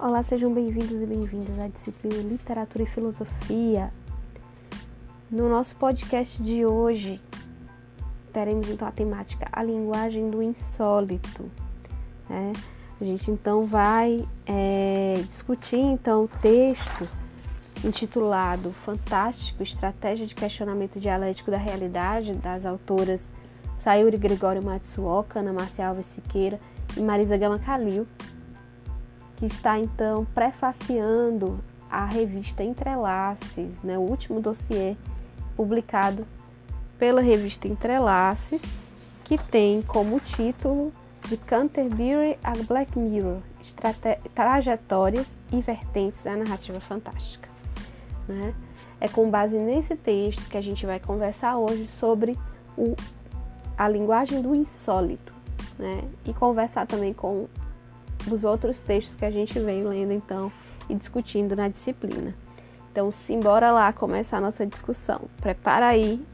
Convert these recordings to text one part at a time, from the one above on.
Olá, sejam bem-vindos e bem-vindas à disciplina Literatura e Filosofia. No nosso podcast de hoje, teremos então a temática A Linguagem do Insólito. Né? A gente então vai é, discutir então o texto intitulado Fantástico, Estratégia de Questionamento Dialético da Realidade, das autoras Sayuri Gregório Matsuoka, Ana Marcia Alves Siqueira e Marisa Gama Calil, que está então prefaciando a revista Entrelaces, né, o último dossiê publicado pela revista Entrelaces, que tem como título de Canterbury a Black Mirror, trajetórias e vertentes da narrativa fantástica. Né? É com base nesse texto que a gente vai conversar hoje sobre o, a linguagem do insólito né? e conversar também com dos outros textos que a gente vem lendo então e discutindo na disciplina. Então, simbora lá começar a nossa discussão. Prepara aí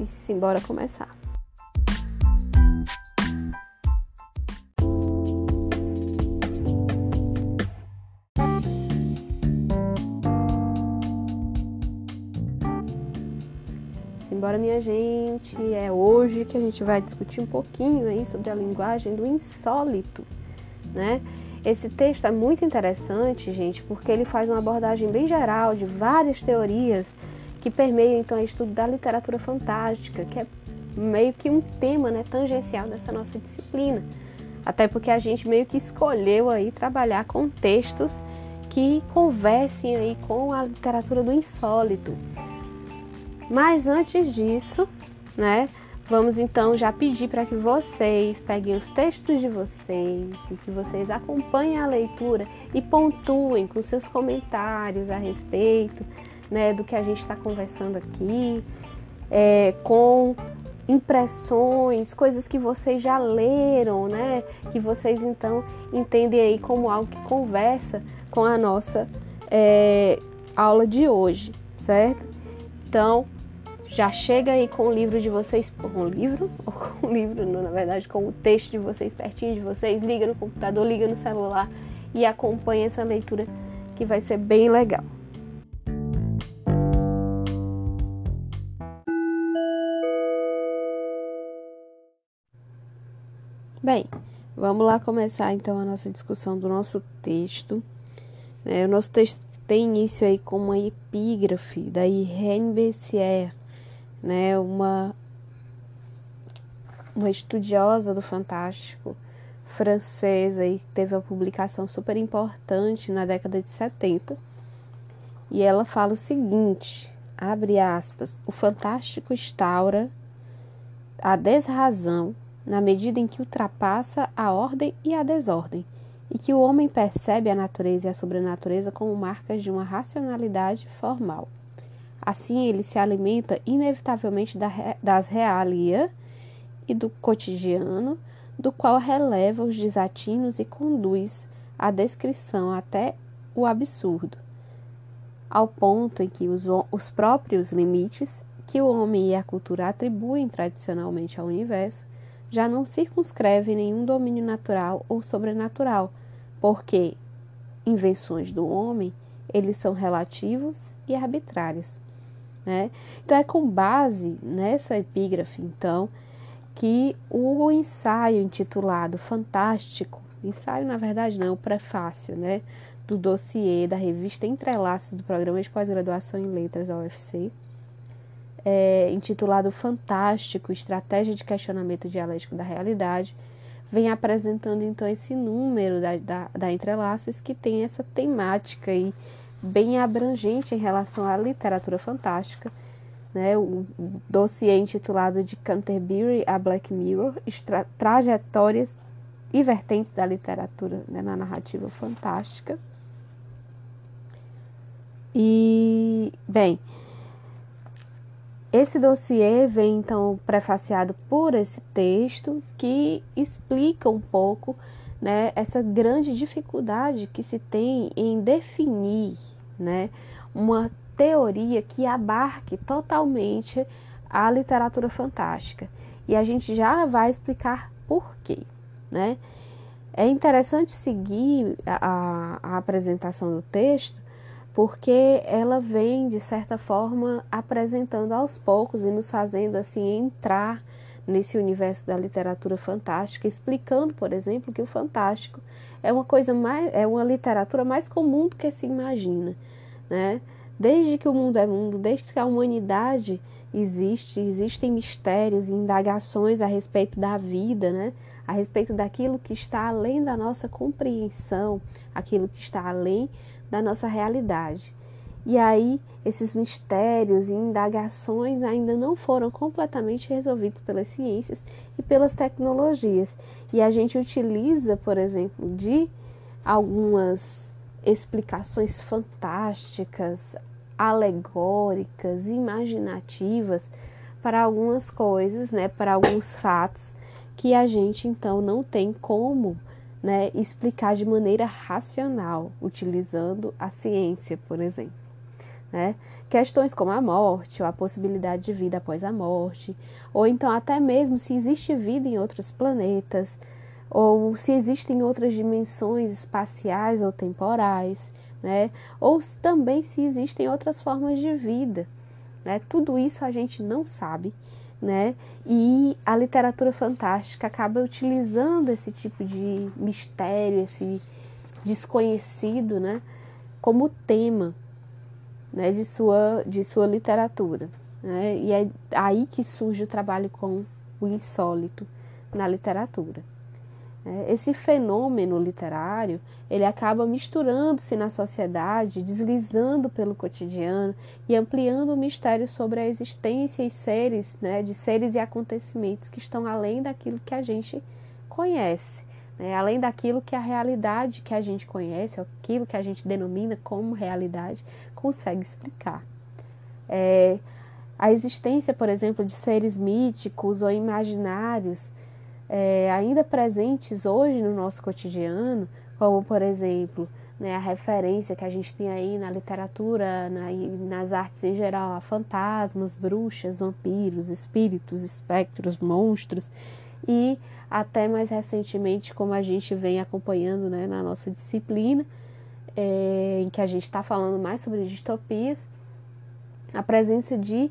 e simbora começar. Simbora, minha gente. É hoje que a gente vai discutir um pouquinho aí sobre a linguagem do insólito né? Esse texto é muito interessante, gente, porque ele faz uma abordagem bem geral de várias teorias que permeiam então o estudo da literatura fantástica, que é meio que um tema, né, tangencial dessa nossa disciplina. Até porque a gente meio que escolheu aí trabalhar com textos que conversem aí com a literatura do insólito. Mas antes disso, né, Vamos então já pedir para que vocês peguem os textos de vocês e que vocês acompanhem a leitura e pontuem com seus comentários a respeito né, do que a gente está conversando aqui, é, com impressões, coisas que vocês já leram, né? Que vocês então entendem aí como algo que conversa com a nossa é, aula de hoje, certo? Então, já chega aí com o livro de vocês, com o livro, ou com o livro, na verdade, com o texto de vocês pertinho de vocês, liga no computador, liga no celular e acompanha essa leitura que vai ser bem legal. Bem, vamos lá começar então a nossa discussão do nosso texto. É, o nosso texto tem início aí com uma epígrafe da Irene Bessier, né, uma uma estudiosa do fantástico francesa e teve uma publicação super importante na década de 70. E ela fala o seguinte, abre aspas, o fantástico instaura a desrazão na medida em que ultrapassa a ordem e a desordem, e que o homem percebe a natureza e a sobrenatureza como marcas de uma racionalidade formal. Assim, ele se alimenta inevitavelmente das realia e do cotidiano, do qual releva os desatinos e conduz a descrição até o absurdo, ao ponto em que os, os próprios limites que o homem e a cultura atribuem tradicionalmente ao universo já não circunscrevem nenhum domínio natural ou sobrenatural, porque invenções do homem eles são relativos e arbitrários. Né? Então é com base nessa epígrafe, então, que o ensaio intitulado Fantástico, ensaio na verdade não, o prefácio, né, do dossiê da revista Entrelaços do Programa de Pós-Graduação em Letras da UFC, é, intitulado Fantástico, Estratégia de Questionamento Dialético da Realidade, vem apresentando então esse número da, da, da Entrelaços que tem essa temática aí bem abrangente em relação à literatura fantástica. Né, o dossiê intitulado de Canterbury a Black Mirror, trajetórias e vertentes da literatura né, na narrativa fantástica. E, bem, esse dossiê vem então prefaciado por esse texto que explica um pouco né, essa grande dificuldade que se tem em definir né, uma teoria que abarque totalmente a literatura fantástica. E a gente já vai explicar por quê. Né? É interessante seguir a, a, apresentação do texto porque ela vem, de certa forma, apresentando aos poucos e nos fazendo assim entrar nesse universo da literatura fantástica, explicando, por exemplo, que o fantástico é uma coisa mais é uma literatura mais comum do que se imagina, né? Desde que o mundo é mundo, desde que a humanidade existe, existem mistérios e indagações a respeito da vida, né? A respeito daquilo que está além da nossa compreensão, aquilo que está além da nossa realidade. E aí, esses mistérios e indagações ainda não foram completamente resolvidos pelas ciências e pelas tecnologias. E a gente utiliza, por exemplo, de algumas explicações fantásticas, alegóricas, imaginativas para algumas coisas, né, para alguns fatos que a gente então não tem como né, explicar de maneira racional, utilizando a ciência, por exemplo. Né? Questões como a morte, ou a possibilidade de vida após a morte, ou então até mesmo se existe vida em outros planetas, ou se existem outras dimensões espaciais ou temporais, né? ou também se existem outras formas de vida. Né? Tudo isso a gente não sabe, né? E a literatura fantástica acaba utilizando esse tipo de mistério, esse desconhecido, né? Como tema né, de, sua, de sua literatura. Né? E é aí que surge o trabalho com o insólito na literatura. É, esse fenômeno literário ele acaba misturando-se na sociedade, deslizando pelo cotidiano e ampliando o mistério sobre a existência e seres, né, de seres e acontecimentos que estão além daquilo que a gente conhece, né, além daquilo que a realidade que a gente conhece, aquilo que a gente denomina como realidade, consegue explicar. É, a existência, por exemplo, de seres míticos ou imaginários é, ainda presentes hoje no nosso cotidiano, como, por exemplo, né, a referência que a gente tem aí na literatura na, nas artes em geral, a fantasmas, bruxas, vampiros, espíritos, espectros, monstros e até mais recentemente, como a gente vem acompanhando né, na nossa disciplina, é, em que a gente está falando mais sobre distopias, a presença de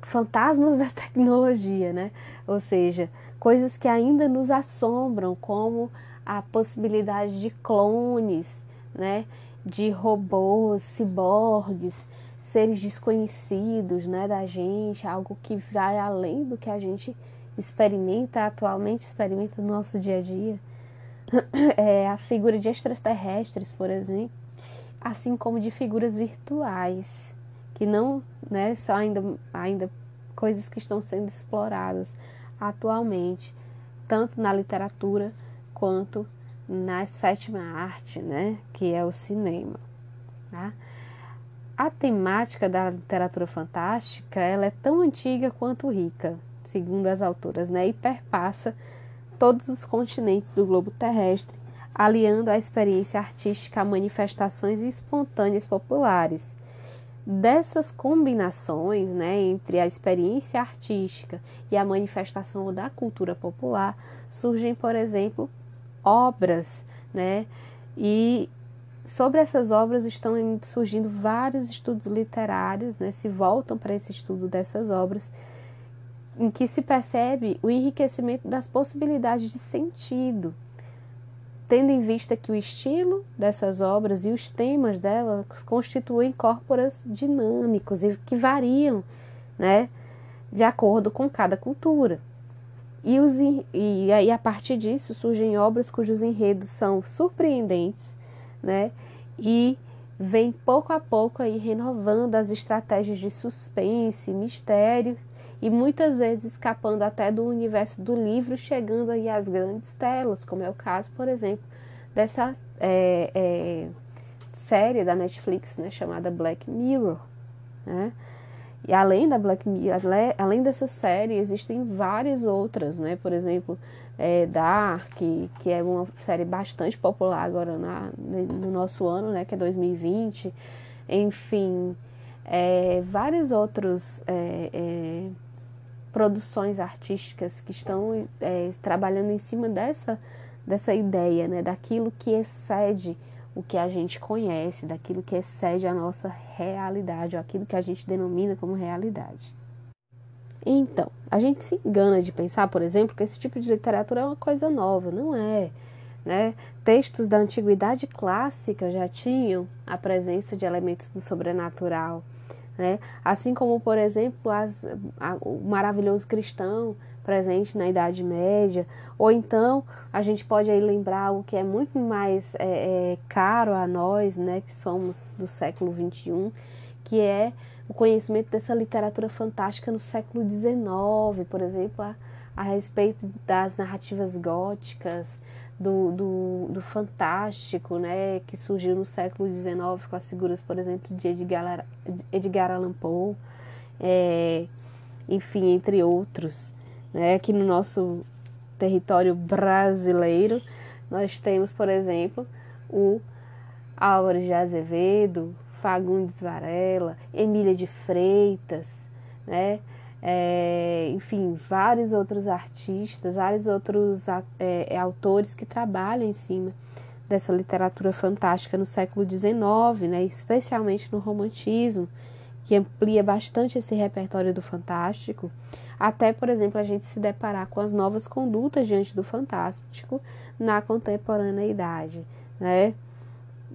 fantasmas da tecnologia, né? Ou seja, coisas que ainda nos assombram, como a possibilidade de clones, né? De robôs, ciborgues, seres desconhecidos, né? Da gente, algo que vai além do que a gente experimenta atualmente, experimenta no nosso dia a dia é, a figura de extraterrestres, por exemplo, assim como de figuras virtuais, que não né, são ainda, ainda coisas que estão sendo exploradas atualmente, tanto na literatura quanto na sétima arte, né, que é o cinema. Tá? A temática da literatura fantástica ela é tão antiga quanto rica, segundo as autoras, né, e perpassa todos os continentes do globo terrestre, aliando a experiência artística a manifestações espontâneas populares. Dessas combinações né, entre a experiência artística e a manifestação da cultura popular, surgem, por exemplo, obras, né, e sobre essas obras estão surgindo vários estudos literários, né, se voltam para esse estudo dessas obras em que se percebe o enriquecimento das possibilidades de sentido, tendo em vista que o estilo dessas obras e os temas delas constituem corpos dinâmicos e que variam, né, de acordo com cada cultura. E, os, e aí, a partir disso, surgem obras cujos enredos são surpreendentes, né, e vem pouco a pouco aí renovando as estratégias de suspense, mistério e muitas vezes escapando até do universo do livro, chegando aí às grandes telas, como é o caso, por exemplo, dessa é, é, série da Netflix, né, chamada Black Mirror, né? E além da Black Mirror, além dessa série, existem várias outras, né? Por exemplo, é, Dark, que é uma série bastante popular agora na, no nosso ano, né? Que é 2020. Enfim, é, vários outros é, é produções artísticas que estão é, trabalhando em cima dessa, dessa ideia, né, daquilo que excede o que a gente conhece, daquilo que excede a nossa realidade, ou aquilo que a gente denomina como realidade. Então, a gente se engana de pensar, por exemplo, que esse tipo de literatura é uma coisa nova, não é. Né? Textos da antiguidade clássica já tinham a presença de elementos do sobrenatural, né? assim como, por exemplo, as, a, o maravilhoso cristão presente na Idade Média, ou então a gente pode aí lembrar o que é muito mais é, é, caro a nós, né, que somos do século XXI, que é o conhecimento dessa literatura fantástica no século XIX, por exemplo, a, a respeito das narrativas góticas, do, do, do, fantástico, né, que surgiu no século XIX com as figuras, por exemplo, de Edgar, Edgar Allan Poe, é, enfim, entre outros. Né, aqui no nosso território brasileiro, nós temos, por exemplo, o Álvares de Azevedo, Fagundes Varela, Emília de Freitas, né, é, enfim, vários outros artistas, vários outros é, é, autores que trabalham em cima dessa literatura fantástica no século XIX, né, especialmente no romantismo, que amplia bastante esse repertório do fantástico, até, por exemplo, a gente se deparar com as novas condutas diante do fantástico na contemporaneidade, né?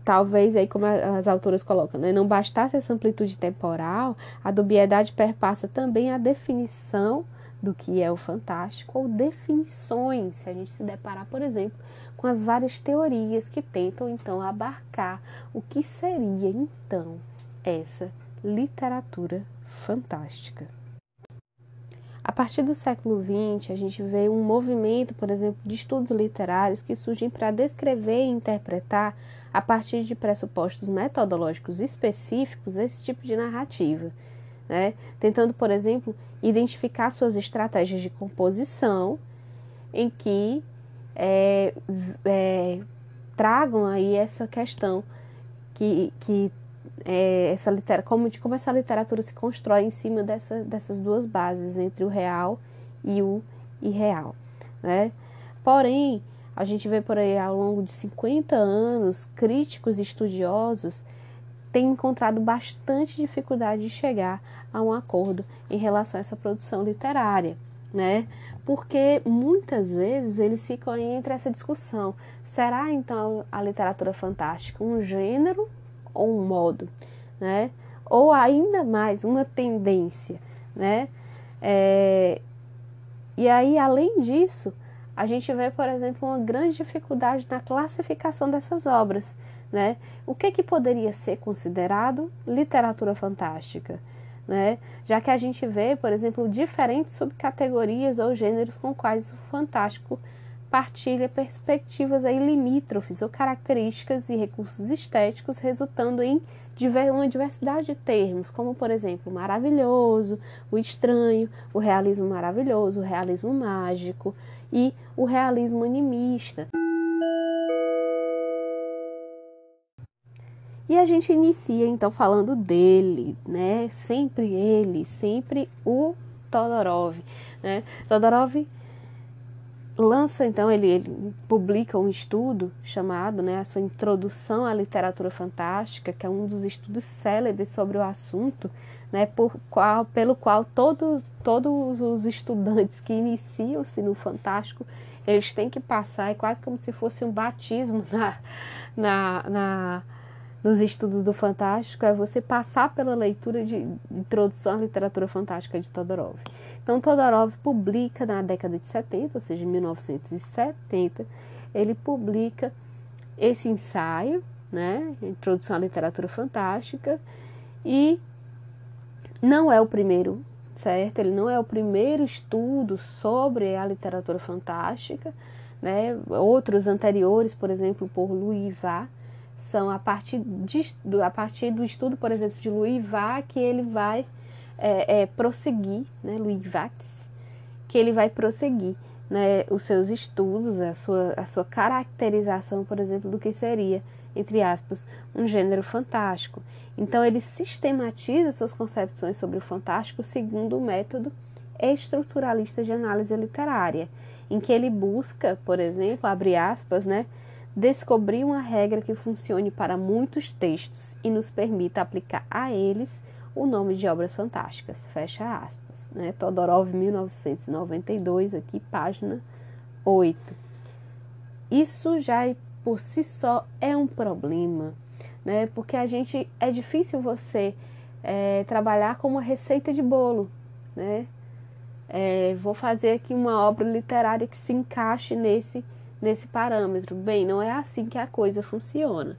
Talvez aí como as autoras colocam, né, não bastasse essa amplitude temporal, a dubiedade perpassa também a definição do que é o fantástico ou definições, se a gente se deparar, por exemplo, com as várias teorias que tentam então abarcar o que seria então essa literatura fantástica. A partir do século XX, a gente vê um movimento, por exemplo, de estudos literários que surgem para descrever e interpretar, a partir de pressupostos metodológicos específicos, esse tipo de narrativa. Né? Tentando, por exemplo, identificar suas estratégias de composição em que é, é, tragam aí essa questão que, que é, essa como, de como essa literatura se constrói em cima dessa, dessas duas bases, entre o real e o irreal. Né? Porém, a gente vê por aí ao longo de 50 anos, críticos e estudiosos têm encontrado bastante dificuldade de chegar a um acordo em relação a essa produção literária. Né? Porque muitas vezes eles ficam entre essa discussão: será então a literatura fantástica um gênero ou um modo, né? Ou ainda mais, uma tendência, né? É, e aí, além disso, a gente vê, por exemplo, uma grande dificuldade na classificação dessas obras, né? O que, que poderia ser considerado literatura fantástica? Né? Já que a gente vê, por exemplo, diferentes subcategorias ou gêneros com quais o fantástico partilha perspectivas aí limítrofes ou características e recursos estéticos, resultando em uma diversidade de termos, como por exemplo, maravilhoso, o estranho, o realismo maravilhoso, o realismo mágico e o realismo animista. E a gente inicia então falando dele, né? Sempre ele, sempre o Todorov, né? Todorov lança então ele, ele, publica um estudo chamado né a sua introdução à literatura fantástica que é um dos estudos célebres sobre o assunto né por qual pelo qual todo, todos os estudantes que iniciam-se no fantástico eles têm que passar é quase como se fosse um batismo na, na, na nos estudos do Fantástico é você passar pela leitura de introdução à literatura fantástica de Todorov. Então, Todorov publica na década de 70, ou seja, em 1970, ele publica esse ensaio, né, Introdução à Literatura Fantástica, e não é o primeiro, certo? Ele não é o primeiro estudo sobre a literatura fantástica, né? Outros anteriores, por exemplo, por Louis Vá, são a partir, de, a partir do estudo, por exemplo, de Louis que ele vai é, é, prosseguir, né, Louis Vax, que ele vai prosseguir né, os seus estudos, a sua, a sua caracterização, por exemplo, do que seria, entre aspas, um gênero fantástico. Então, ele sistematiza suas concepções sobre o fantástico segundo o método estruturalista de análise literária, em que ele busca, por exemplo, abre aspas, né, descobrir uma regra que funcione para muitos textos e nos permita aplicar a eles o nome de obras fantásticas, fecha aspas, né, Todorov, 1992, aqui, página 8. Isso já por si só é um problema, né, porque a gente, é difícil você é, trabalhar com uma receita de bolo, né, é, vou fazer aqui uma obra literária que se encaixe nesse, nesse parâmetro. Bem, não é assim que a coisa funciona.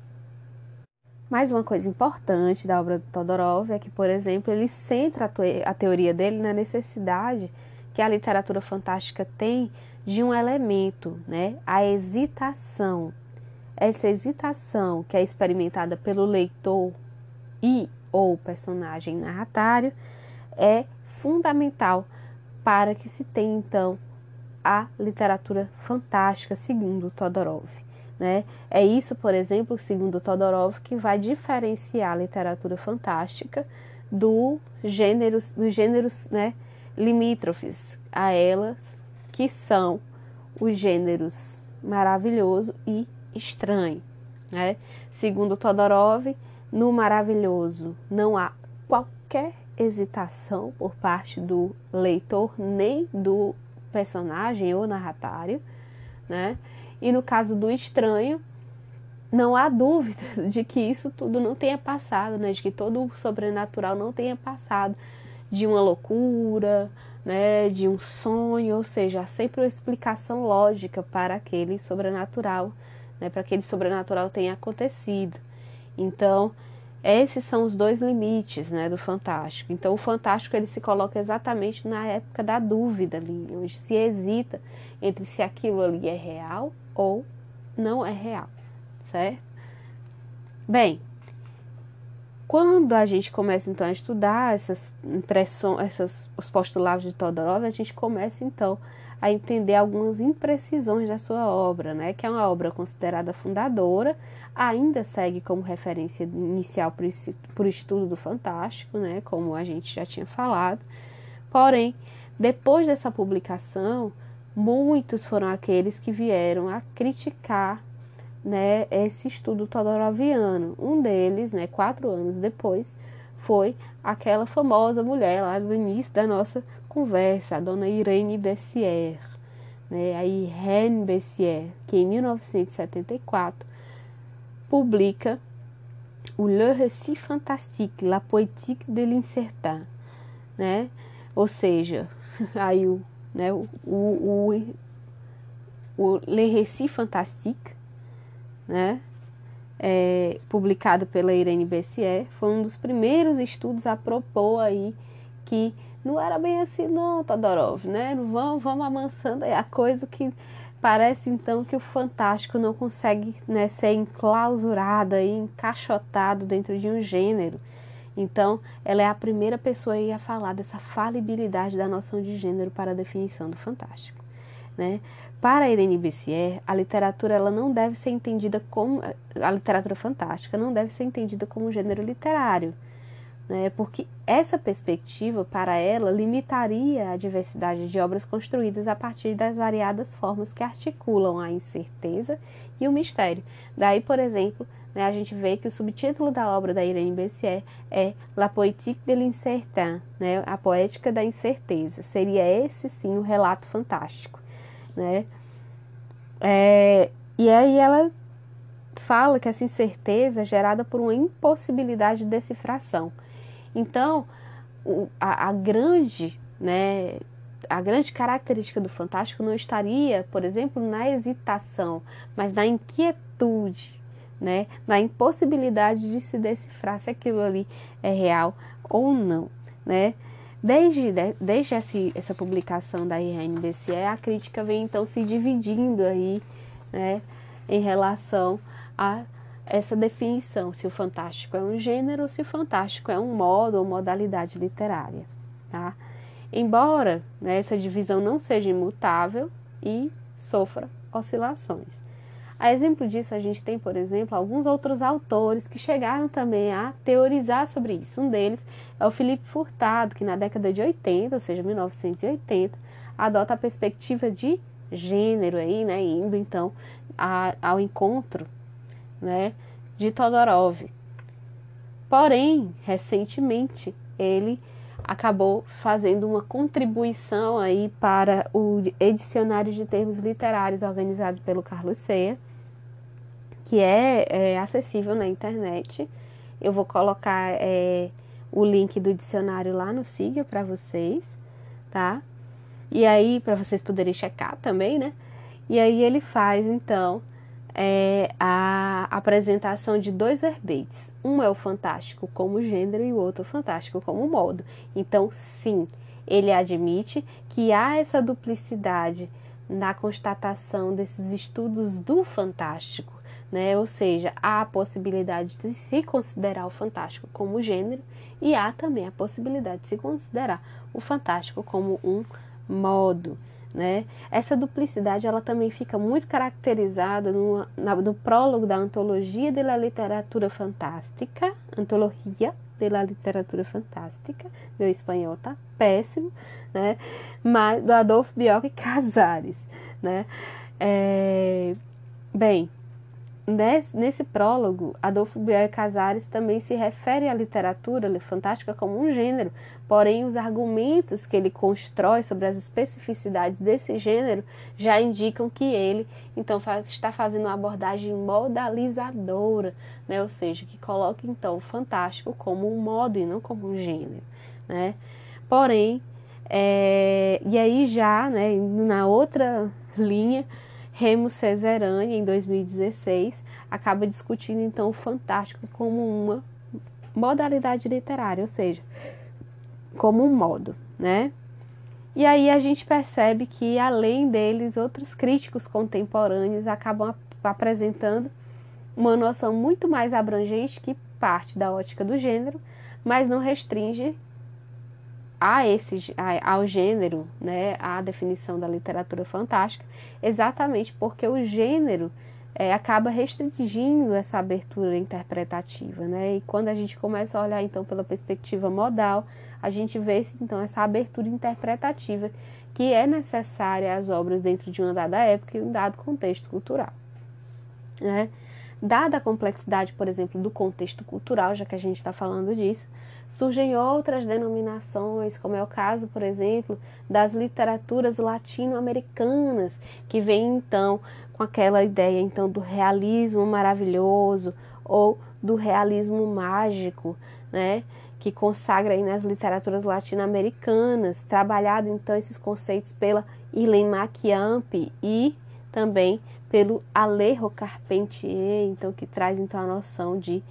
Mais uma coisa importante da obra do Todorov é que, por exemplo, ele centra a, teoria dele na necessidade que a literatura fantástica tem de um elemento, né? a hesitação. Essa hesitação que é experimentada pelo leitor e ou personagem narratário é fundamental para que se tenha então a literatura fantástica, segundo Todorov. Né? É isso, por exemplo, segundo Todorov, que vai diferenciar a literatura fantástica do gêneros, dos gêneros né, limítrofes a elas, que são os gêneros maravilhoso e estranho. Né? Segundo Todorov, no maravilhoso não há qualquer hesitação por parte do leitor nem do personagem ou narratário, né? E no caso do estranho, não há dúvidas de que isso tudo não tenha passado, né? De que todo o sobrenatural não tenha passado de uma loucura, né? De um sonho, ou seja, há sempre uma explicação lógica para aquele sobrenatural, né? Para aquele sobrenatural tenha acontecido. Então, esses são os dois limites né, do fantástico. Então, o fantástico ele se coloca exatamente na época da dúvida ali, onde se hesita entre se aquilo ali é real ou não é real, certo? Bem, quando a gente começa então a estudar essas impressões, essas, os postulados de Todorov, a gente começa então a entender algumas imprecisões da sua obra, né? Que é uma obra considerada fundadora, ainda segue como referência inicial para o estudo do fantástico, né, como a gente já tinha falado. Porém, depois dessa publicação, muitos foram aqueles que vieram a criticar né, esse estudo todoroviano. Um deles, né, quatro anos depois, foi aquela famosa mulher lá do início da nossa conversa, a dona Irene Bessier, né, a Irene Bessier, que em 1974 publica o Le Récit Fantastique, La Poétique de l'Incertain, né? Ou seja, aí o, né, o, o, o Le Récit Fantastique, né? É, publicado pela Irene Bessier, foi um dos primeiros estudos a propor aí que não era bem assim não, Todorov, né? Vamos, vamos amansando a coisa que Parece então que o fantástico não consegue né, ser enclausurado encaixotado dentro de um gênero. Então, ela é a primeira pessoa a falar dessa falibilidade da noção de gênero para a definição do fantástico. Né? Para Irene Bessier, a literatura ela não deve ser entendida como a literatura fantástica não deve ser entendida como um gênero literário, né, porque essa perspectiva, para ela, limitaria a diversidade de obras construídas a partir das variadas formas que articulam a incerteza e o mistério. Daí, por exemplo, né, a gente vê que o subtítulo da obra da Irene Bessier é La Poétique de l'Incertain, né, a poética da incerteza. Seria esse, sim, o relato fantástico. Né? É, e aí ela fala que essa incerteza é gerada por uma impossibilidade de decifração. Então, o, a, a grande, né, a grande característica do fantástico não estaria, por exemplo, na hesitação, mas na inquietude, né, na impossibilidade de se decifrar se aquilo ali é real ou não, né? Desde, desde essa, publicação da IRNDCE, a crítica vem então se dividindo aí, né, em relação a essa definição, se o fantástico é um gênero se o fantástico é um modo ou modalidade literária. Tá? Embora né, essa divisão não seja imutável e sofra oscilações. A exemplo disso, a gente tem, por exemplo, alguns outros autores que chegaram também a teorizar sobre isso. Um deles é o Felipe Furtado, que na década de 80, ou seja, 1980, adota a perspectiva de gênero aí, né, indo então a, ao encontro, né, de Todorov. Porém, recentemente, ele acabou fazendo uma contribuição aí para o Edicionário de Termos Literários organizado pelo Carlos Ceia, que é, é acessível na internet. Eu vou colocar é, o link do dicionário lá no Siga para vocês, tá? E aí, para vocês poderem checar também, né? E aí ele faz, então, é, a apresentação de dois verbetes. Um é o fantástico como gênero e o outro fantástico como modo. Então, sim, ele admite que há essa duplicidade na constatação desses estudos do fantástico né? Ou seja, há a possibilidade de se considerar o fantástico como gênero e há também a possibilidade de se considerar o fantástico como um modo. Né? Essa duplicidade ela também fica muito caracterizada no, na, no prólogo da Antologia da Literatura Fantástica, Antologia da Literatura Fantástica, meu espanhol tá péssimo, né? Mas do Adolfo Bioc Casares, né? É, bem, Nesse, prólogo, Adolfo Bioy Casares também se refere à literatura fantástica como um gênero, porém os argumentos que ele constrói sobre as especificidades desse gênero já indicam que ele então faz, está fazendo uma abordagem modalizadora, né? ou seja, que coloca então o fantástico como um modo e não como um gênero. Né? Porém, é, e aí já né, na outra linha, Remo Cesarani, em 2016, acaba discutindo então o fantástico como uma modalidade literária, ou seja, como um modo, né? E aí a gente percebe que, além deles, outros críticos contemporâneos acabam ap apresentando uma noção muito mais abrangente que parte da ótica do gênero, mas não restringe a esse, a, ao gênero, né, a definição da literatura fantástica, exatamente porque o gênero é, acaba restringindo essa abertura interpretativa, né? E quando a gente começa a olhar então pela perspectiva modal, a gente vê então essa abertura interpretativa que é necessária às obras dentro de uma dada época e um dado contexto cultural, né? Dada a complexidade, por exemplo, do contexto cultural, já que a gente está falando disso, surgem outras denominações, como é o caso, por exemplo, das literaturas latino-americanas, que vem então com aquela ideia então do realismo maravilhoso ou do realismo mágico, né? que consagra aí nas literaturas latino-americanas, trabalhado então esses conceitos pela Hélène Macchiamp e também pelo Alejo Carpentier, então que traz então a noção de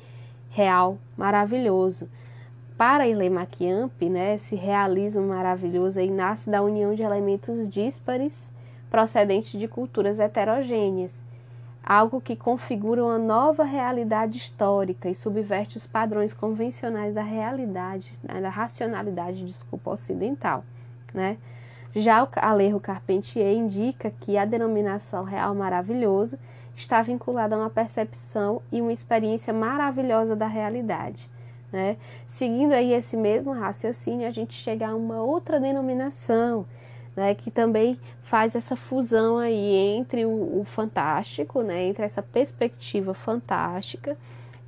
real maravilhoso. Para Hélène Macchiamp, né, esse realismo maravilhoso aí nasce da união de elementos díspares procedentes de culturas heterogêneas, algo que configura uma nova realidade histórica e subverte os padrões convencionais da realidade, né, da racionalidade, desculpa, ocidental, né? Já o Alejo Carpentier indica que a denominação real maravilhoso está vinculada a uma percepção e uma experiência maravilhosa da realidade. Né? Seguindo aí esse mesmo raciocínio, a gente chega a uma outra denominação, né, que também faz essa fusão aí entre o, o fantástico, né, entre essa perspectiva fantástica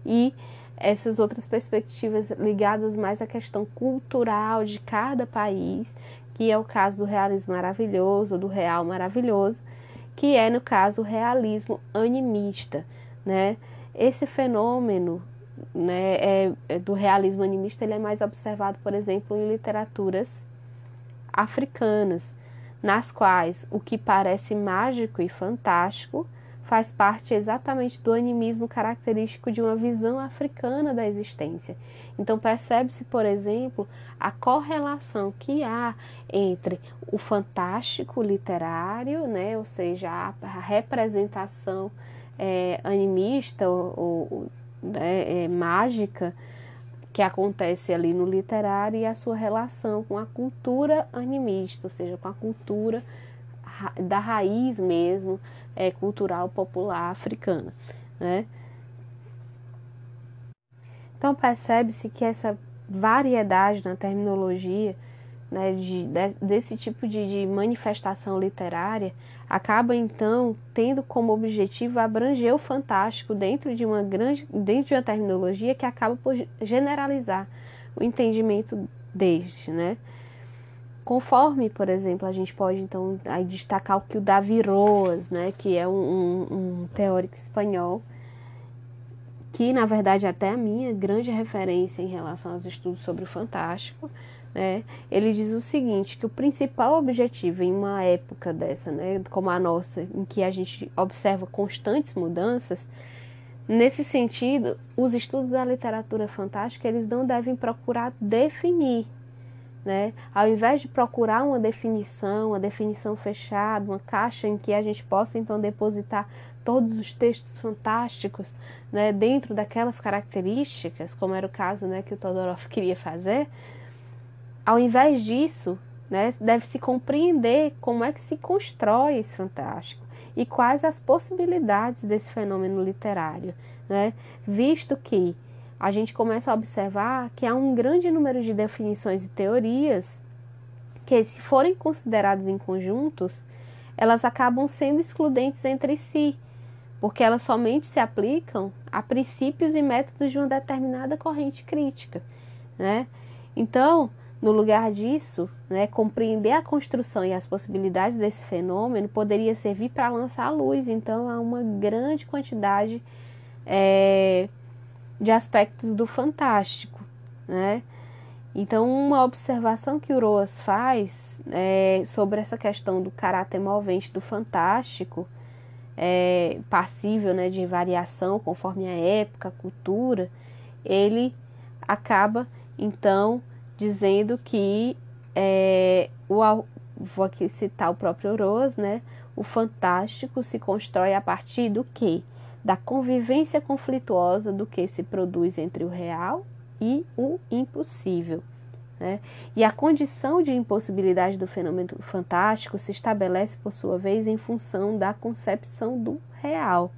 e essas outras perspectivas ligadas mais à questão cultural de cada país, que é o caso do realismo maravilhoso, do real maravilhoso, que é, no caso, o realismo animista. Né? Esse fenômeno né, é, é, do realismo animista ele é mais observado, por exemplo, em literaturas africanas, nas quais o que parece mágico e fantástico faz parte exatamente do animismo característico de uma visão africana da existência. Então, percebe-se, por exemplo, a correlação que há entre o fantástico literário, né, ou seja, a, representação é, animista ou, ou né, é, mágica que acontece ali no literário e a sua relação com a cultura animista, ou seja, com a cultura da raiz mesmo é, cultural popular africana, né? Então percebe-se que essa variedade na terminologia né, de, de, desse tipo de, de, manifestação literária acaba então tendo como objetivo abranger o fantástico dentro de uma grande dentro de uma terminologia que acaba por generalizar o entendimento deste, né? Conforme, por exemplo, a gente pode então aí destacar o que o Davi Roas, né, que é um, um, um teórico espanhol, que na verdade até a minha grande referência em relação aos estudos sobre o fantástico, né, ele diz o seguinte, que o principal objetivo em uma época dessa, né, como a nossa, em que a gente observa constantes mudanças, nesse sentido, os estudos da literatura fantástica, eles não devem procurar definir, né? Ao invés de procurar uma definição, uma definição fechada, uma caixa em que a gente possa então depositar todos os textos fantásticos né, dentro daquelas características, como era o caso né, que o Todorov queria fazer, ao invés disso, né, deve-se compreender como é que se constrói esse fantástico e quais as possibilidades desse fenômeno literário, né, visto que a gente começa a observar que há um grande número de definições e teorias que, se forem consideradas em conjuntos, elas acabam sendo excludentes entre si, porque elas somente se aplicam a princípios e métodos de uma determinada corrente crítica, né? Então, no lugar disso, né, compreender a construção e as possibilidades desse fenômeno poderia servir para lançar a luz, então, a uma grande quantidade é, de aspectos do fantástico, né? Então, uma observação que o Roas faz é, sobre essa questão do caráter movente do fantástico, é, passível né, de variação conforme a época, a cultura, ele acaba, então, dizendo que é, o, vou aqui citar o próprio Rose, né? O fantástico se constrói a partir do que? Da convivência conflituosa do que se produz entre o real e o impossível. Né? E a condição de impossibilidade do fenômeno fantástico se estabelece, por sua vez, em função da concepção do real,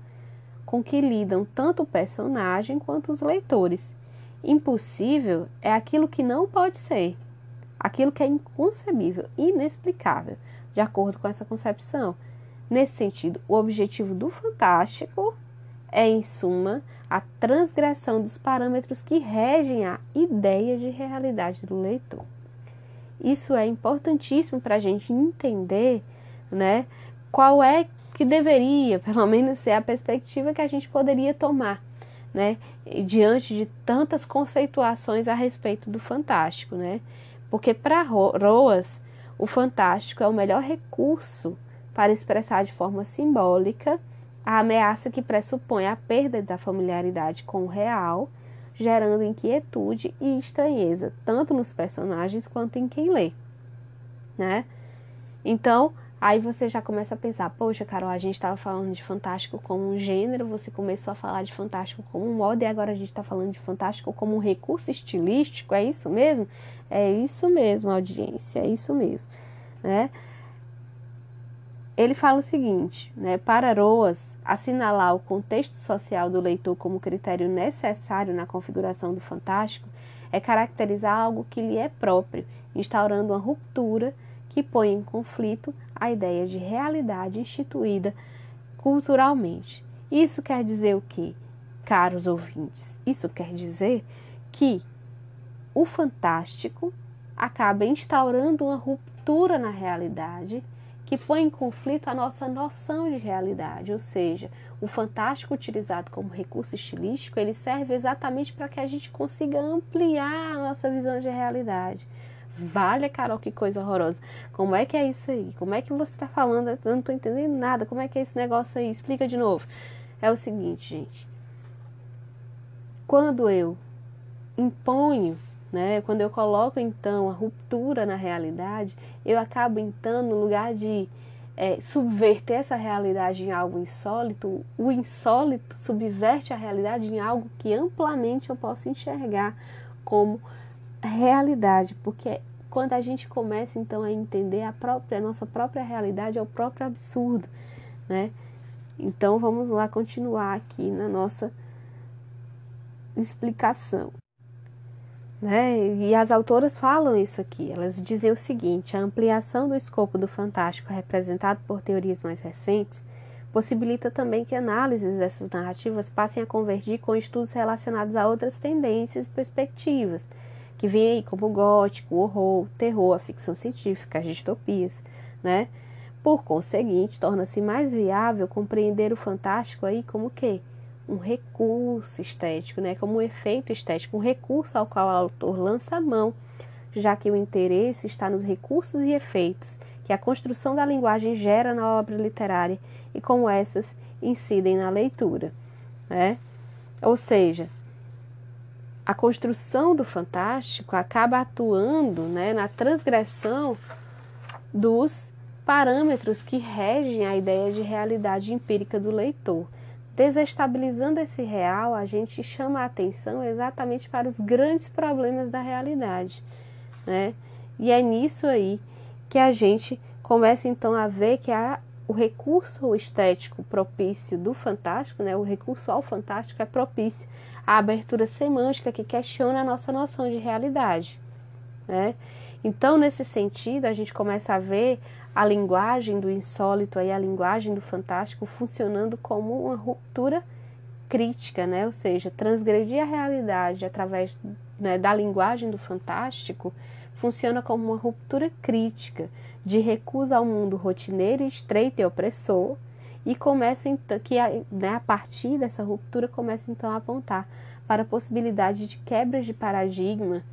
com que lidam tanto o personagem quanto os leitores Impossível é aquilo que não pode ser, aquilo que é inconcebível, inexplicável, de acordo com essa concepção. Nesse sentido, o objetivo do fantástico é, em suma, a transgressão dos parâmetros que regem a ideia de realidade do leitor. Isso é importantíssimo para a gente entender né, qual é que deveria, pelo menos, ser a perspectiva que a gente poderia tomar né, diante de tantas conceituações a respeito do fantástico, né? Porque para Roas, o fantástico é o melhor recurso para expressar de forma simbólica a ameaça que pressupõe a perda da familiaridade com o real, gerando inquietude e estranheza, tanto nos personagens quanto em quem lê, né? Então, Aí você já começa a pensar, poxa, Carol, a gente estava falando de fantástico como um gênero, você começou a falar de fantástico como um modo, e agora a gente está falando de fantástico como um recurso estilístico, é isso mesmo? É isso mesmo, audiência, é isso mesmo, né? Ele fala o seguinte, né? Para Roas, assinalar o contexto social do leitor como critério necessário na configuração do fantástico é caracterizar algo que lhe é próprio, instaurando uma ruptura que põe em conflito a ideia de realidade instituída culturalmente. Isso quer dizer o que, caros ouvintes? Isso quer dizer que o fantástico acaba instaurando uma ruptura na realidade que põe em conflito a nossa noção de realidade, ou seja, o fantástico utilizado como recurso estilístico, ele serve exatamente para que a gente consiga ampliar a nossa visão de realidade. Vale, Carol, que coisa horrorosa. Como é que é isso aí? Como é que você está falando? Eu não estou entendendo nada. Como é que é esse negócio aí? Explica de novo. É o seguinte, gente. Quando eu imponho, né, quando eu coloco então a ruptura na realidade, eu acabo então no lugar de é, subverter essa realidade em algo insólito, o insólito subverte a realidade em algo que amplamente eu posso enxergar como realidade, porque quando a gente começa então a entender a própria a nossa própria realidade é o próprio absurdo, né? Então vamos lá continuar aqui na nossa explicação. Né? E as autoras falam isso aqui. Elas dizem o seguinte: a ampliação do escopo do fantástico representado por teorias mais recentes possibilita também que análises dessas narrativas passem a convergir com estudos relacionados a outras tendências e perspectivas, que vêm aí como gótico, horror, terror, a ficção científica, as distopias, né? Por conseguinte, torna-se mais viável compreender o fantástico aí como o quê? um recurso estético, né, como um efeito estético, um recurso ao qual o autor lança a mão, já que o interesse está nos recursos e efeitos que a construção da linguagem gera na obra literária e como essas incidem na leitura. Né? Ou seja, a construção do fantástico acaba atuando né, na transgressão dos parâmetros que regem a ideia de realidade empírica do leitor. Desestabilizando esse real, a gente chama a atenção exatamente para os grandes problemas da realidade, né? E é nisso aí que a gente começa então a ver que a, o recurso estético propício do fantástico, né? O recurso ao fantástico é propício à abertura semântica que questiona a nossa noção de realidade, né? Então, nesse sentido, a gente começa a ver a linguagem do insólito e a linguagem do fantástico funcionando como uma ruptura crítica, né? Ou seja, transgredir a realidade através né, da linguagem do fantástico funciona como uma ruptura crítica de recusa ao mundo rotineiro, estreito e opressor e começa então que né, a partir dessa ruptura começa então a apontar para a possibilidade de quebras de paradigma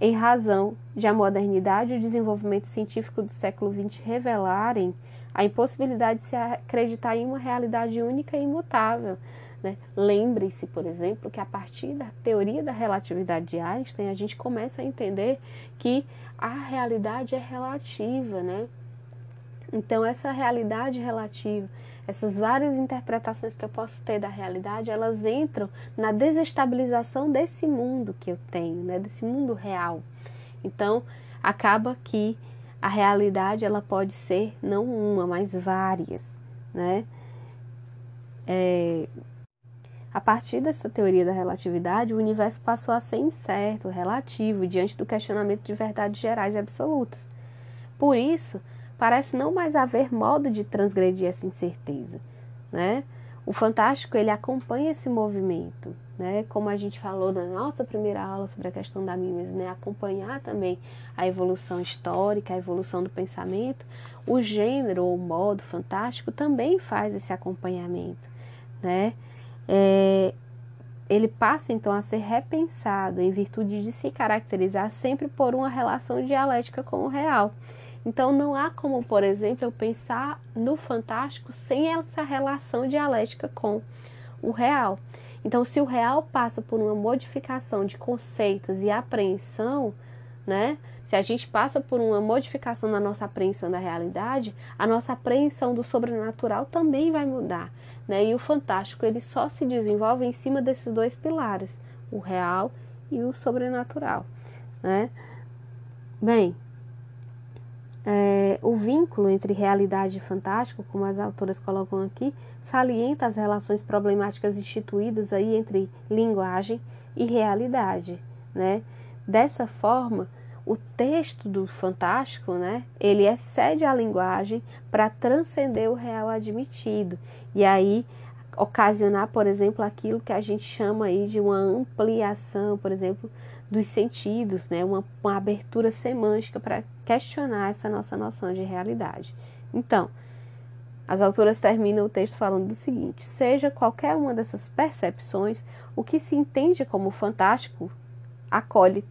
em razão de a modernidade e o desenvolvimento científico do século XX revelarem a impossibilidade de se acreditar em uma realidade única e imutável. Né? Lembre-se, por exemplo, que a partir da teoria da relatividade de Einstein, a gente começa a entender que a realidade é relativa. Né? Então, essa realidade relativa essas várias interpretações que eu posso ter da realidade, elas entram na desestabilização desse mundo que eu tenho, né, desse mundo real. Então, acaba que a realidade ela pode ser não uma, mas várias, né? É, a partir dessa teoria da relatividade, o universo passou a ser incerto, relativo, diante do questionamento de verdades gerais e absolutas. Por isso, parece não mais haver modo de transgredir essa incerteza, né? O fantástico ele acompanha esse movimento, né? Como a gente falou na nossa primeira aula sobre a questão da mimes, né? Acompanhar também a evolução histórica, a evolução do pensamento. O gênero ou modo fantástico também faz esse acompanhamento, né? É, ele passa então a ser repensado em virtude de se caracterizar sempre por uma relação dialética com o real. Então não há como, por exemplo, eu pensar no fantástico sem essa relação dialética com o real. Então, se o real passa por uma modificação de conceitos e apreensão, né? Se a gente passa por uma modificação na nossa apreensão da realidade, a nossa apreensão do sobrenatural também vai mudar, né? E o fantástico ele só se desenvolve em cima desses dois pilares, o real e o sobrenatural, né? Bem, é, o vínculo entre realidade e fantástico, como as autoras colocam aqui, salienta as relações problemáticas instituídas aí entre linguagem e realidade, né? Dessa forma, o texto do fantástico, né, ele excede a linguagem para transcender o real admitido e aí ocasionar, por exemplo, aquilo que a gente chama aí de uma ampliação, por exemplo, dos sentidos, né? uma, uma abertura semântica para questionar essa nossa noção de realidade. Então, as autoras terminam o texto falando do seguinte: seja qualquer uma dessas percepções, o que se entende como fantástico acolhe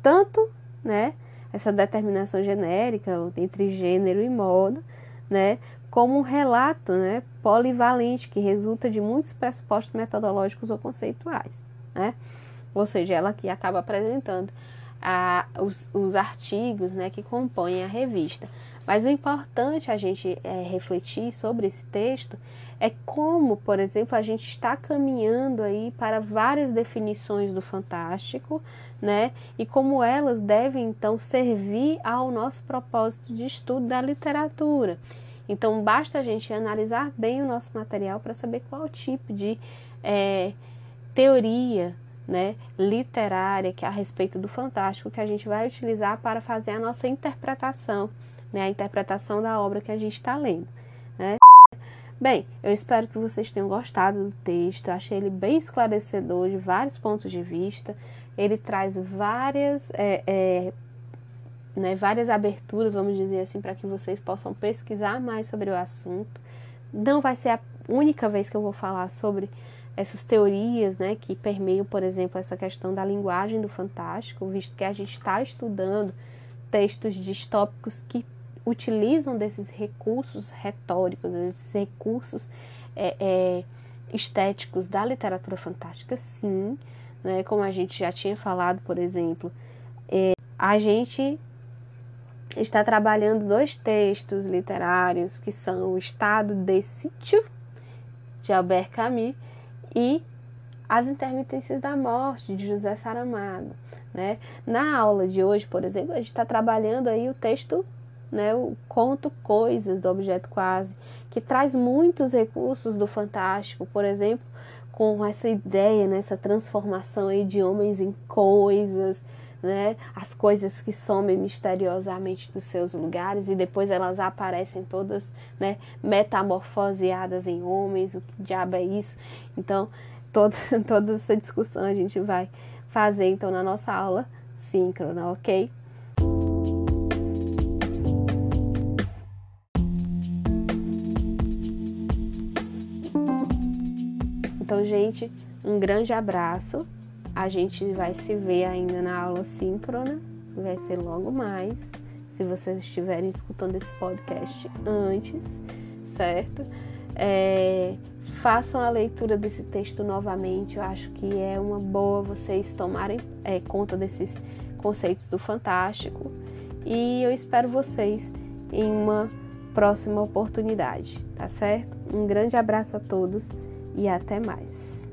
tanto né, essa determinação genérica entre gênero e modo, né, como um relato né, polivalente que resulta de muitos pressupostos metodológicos ou conceituais. Né? ou seja, ela que acaba apresentando a, os, os artigos né, que compõem a revista. Mas o importante a gente é, refletir sobre esse texto é como, por exemplo, a gente está caminhando aí para várias definições do fantástico, né? E como elas devem então servir ao nosso propósito de estudo da literatura. Então, basta a gente analisar bem o nosso material para saber qual tipo de é, teoria né, literária que é a respeito do fantástico que a gente vai utilizar para fazer a nossa interpretação, né, a interpretação da obra que a gente está lendo. Né? Bem, eu espero que vocês tenham gostado do texto. Eu achei ele bem esclarecedor de vários pontos de vista. Ele traz várias, é, é, né, várias aberturas, vamos dizer assim, para que vocês possam pesquisar mais sobre o assunto. Não vai ser a única vez que eu vou falar sobre essas teorias né, que permeiam, por exemplo, essa questão da linguagem do fantástico, visto que a gente está estudando textos distópicos que utilizam desses recursos retóricos, desses recursos é, é, estéticos da literatura fantástica, sim. Né? Como a gente já tinha falado, por exemplo, é, a gente está trabalhando dois textos literários que são o Estado de Sítio, de Albert Camus, e As Intermitências da Morte, de José Saramago. Né? Na aula de hoje, por exemplo, a gente está trabalhando aí o texto né, o conto Coisas do Objeto Quase, que traz muitos recursos do fantástico, por exemplo, com essa ideia, né, transformação aí de homens em coisas, né, as coisas que somem misteriosamente dos seus lugares e depois elas aparecem todas né, metamorfoseadas em homens, o que diabo é isso? Então, toda, toda essa discussão a gente vai fazer então na nossa aula síncrona, ok? Então, gente, um grande abraço. A gente vai se ver ainda na aula síncrona, vai ser logo mais. Se vocês estiverem escutando esse podcast antes, certo? É, façam a leitura desse texto novamente. Eu acho que é uma boa vocês tomarem é, conta desses conceitos do Fantástico. E eu espero vocês em uma próxima oportunidade, tá certo? Um grande abraço a todos e até mais.